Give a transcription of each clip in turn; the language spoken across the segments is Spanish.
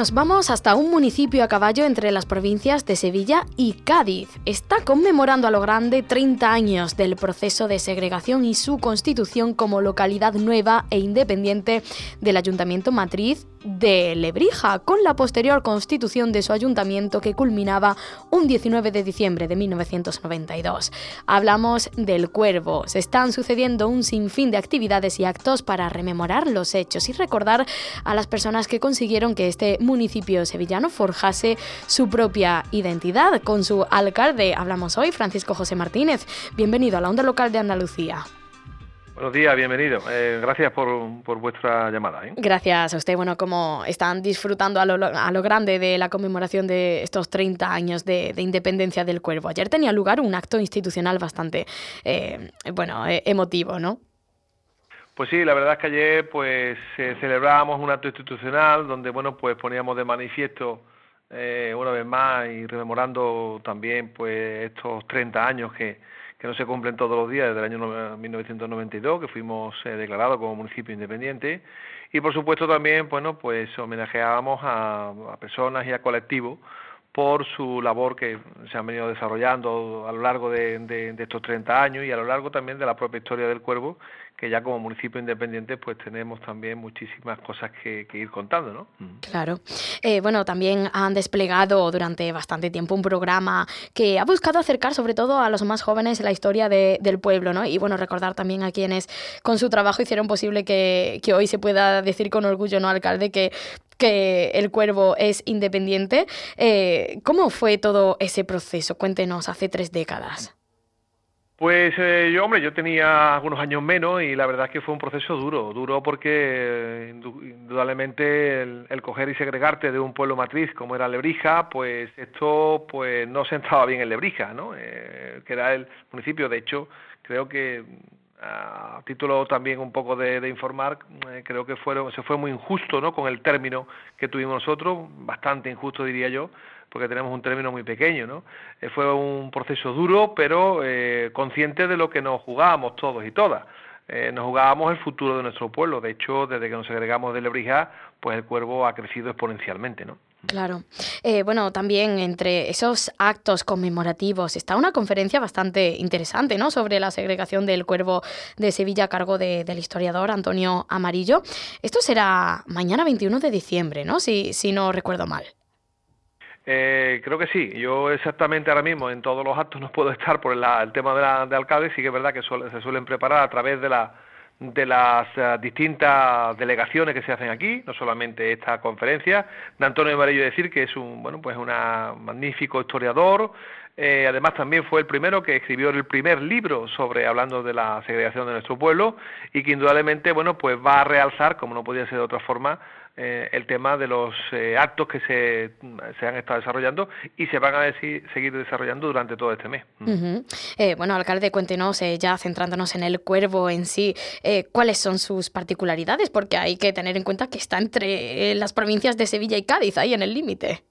Nos vamos hasta un municipio a caballo entre las provincias de Sevilla y Cádiz. Está conmemorando a lo grande 30 años del proceso de segregación y su constitución como localidad nueva e independiente del Ayuntamiento Matriz de Lebrija, con la posterior constitución de su ayuntamiento que culminaba un 19 de diciembre de 1992. Hablamos del Cuervo. Se están sucediendo un sinfín de actividades y actos para rememorar los hechos y recordar a las personas que consiguieron que este municipio sevillano forjase su propia identidad. Con su alcalde hablamos hoy, Francisco José Martínez. Bienvenido a la onda local de Andalucía. Buenos días, bienvenido. Eh, gracias por, vuestra llamada. ¿eh? Gracias a usted. Bueno, como están disfrutando a lo, a lo, grande de la conmemoración de estos 30 años de, independencia del Cuervo. Ayer tenía lugar un acto institucional bastante, eh, bueno, emotivo, ¿no? Pues sí, la verdad es que ayer pues celebrábamos un acto institucional donde, bueno, pues poníamos de manifiesto una vez más y rememorando también pues estos 30 años que que no se cumplen todos los días desde el año 1992, que fuimos eh, declarados como municipio independiente, y por supuesto también, bueno, pues homenajeábamos a, personas y a colectivos por su labor que se han venido desarrollando a lo largo de, de, estos 30 años y a lo largo también de la propia historia del Cuervo, que ya como municipio independiente pues tenemos también muchísimas cosas que, ir contando, ¿no? Claro. Eh, bueno, también han desplegado durante bastante tiempo un programa que ha buscado acercar sobre todo a los más jóvenes la historia del pueblo, ¿no? Y bueno, recordar también a quienes con su trabajo hicieron posible que, hoy se pueda decir con orgullo, ¿no, alcalde? Que que el cuervo es independiente. Eh, ¿Cómo fue todo ese proceso? Cuéntenos, hace tres décadas. Pues eh, yo, hombre, yo tenía algunos años menos y la verdad es que fue un proceso duro, duro porque eh, indudablemente el, coger y segregarte de un pueblo matriz como era Lebrija, pues esto pues no se entraba bien en Lebrija, ¿no? Eh, que era el municipio, de hecho, creo que a título también un poco de, informar, creo que fueron, se fue muy injusto, ¿no? Con el término que tuvimos nosotros, bastante injusto diría yo, porque tenemos un término muy pequeño, ¿no? Eh, fue un proceso duro, pero eh, consciente de lo que nos jugábamos todos y todas. Eh, nos jugábamos el futuro de nuestro pueblo. De hecho, desde que nos agregamos de Lebrija, pues el cuervo ha crecido exponencialmente, ¿no? Claro. bueno, también entre esos actos conmemorativos está una conferencia bastante interesante, ¿no? Sobre la segregación del cuervo de Sevilla a cargo del historiador Antonio Amarillo. Esto será mañana 21 de diciembre, ¿no? Si, si no recuerdo mal. Eh, creo que sí. Yo exactamente ahora mismo en todos los actos no puedo estar por el tema de, la, de alcalde. Sí que es verdad que se suelen preparar a través de la de las eh, distintas delegaciones que se hacen aquí, no solamente esta conferencia, de Antonio Amarillo decir que es un bueno pues un magnífico historiador, eh, además también fue el primero que escribió el primer libro sobre hablando de la segregación de nuestro pueblo y que indudablemente bueno pues va a realzar, como no podía ser de otra forma, eh, el tema de los eh, actos que se, se, han estado desarrollando y se van a seguir desarrollando durante todo este mes. Eh, bueno, alcalde, cuéntenos, ya centrándonos en el cuervo en sí, cuáles son sus particularidades, porque hay que tener en cuenta que está entre las provincias de Sevilla y Cádiz, ahí en el límite.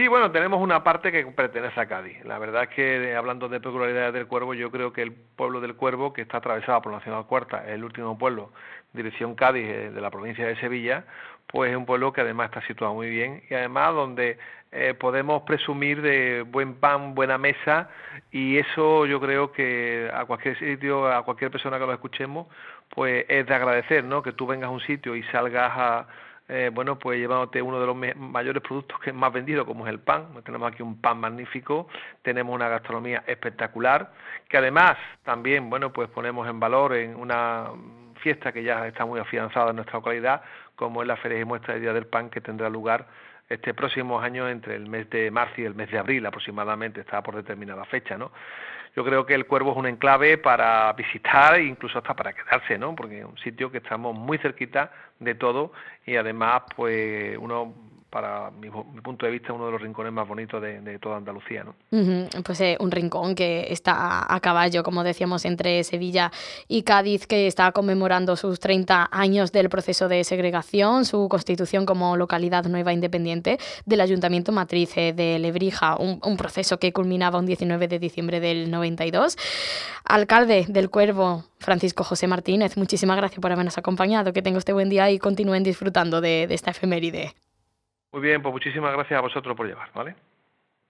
Sí, bueno, tenemos una parte que pertenece a Cádiz. La verdad es que hablando de peculiaridades del Cuervo, yo creo que el pueblo del Cuervo, que está atravesado por la Nacional Cuarta, el último pueblo dirección Cádiz eh, de la provincia de Sevilla, pues es un pueblo que además está situado muy bien y además donde eh, podemos presumir de buen pan, buena mesa y eso yo creo que a cualquier sitio, a cualquier persona que lo escuchemos, pues es de agradecer, ¿no? Que tú vengas a un sitio y salgas a eh, bueno, pues llevándote uno de los mayores productos que es más vendido, como es el pan. Tenemos aquí un pan magnífico, tenemos una gastronomía espectacular, que además también, bueno, pues ponemos en valor en una fiesta que ya está muy afianzada en nuestra localidad, como es la Feria y Muestra de Día del Pan, que tendrá lugar este próximo año entre el mes de marzo y el mes de abril aproximadamente, está por determinada fecha, ¿no? Yo creo que el Cuervo es un enclave para visitar e incluso hasta para quedarse, ¿no? Porque es un sitio que estamos muy cerquita de todo y además, pues uno para mi, punto de vista, uno de los rincones más bonitos de, toda Andalucía. ¿no? Pues eh, un rincón que está a caballo, como decíamos, entre Sevilla y Cádiz, que está conmemorando sus 30 años del proceso de segregación, su constitución como localidad nueva independiente del Ayuntamiento Matriz eh, de Lebrija, un, un proceso que culminaba un 19 de diciembre del 92. Alcalde del Cuervo, Francisco José Martínez, muchísimas gracias por habernos acompañado. Que tenga usted buen día y continúen disfrutando de, de esta efeméride. Muy bien, pues muchísimas gracias a vosotros por llevar, ¿vale?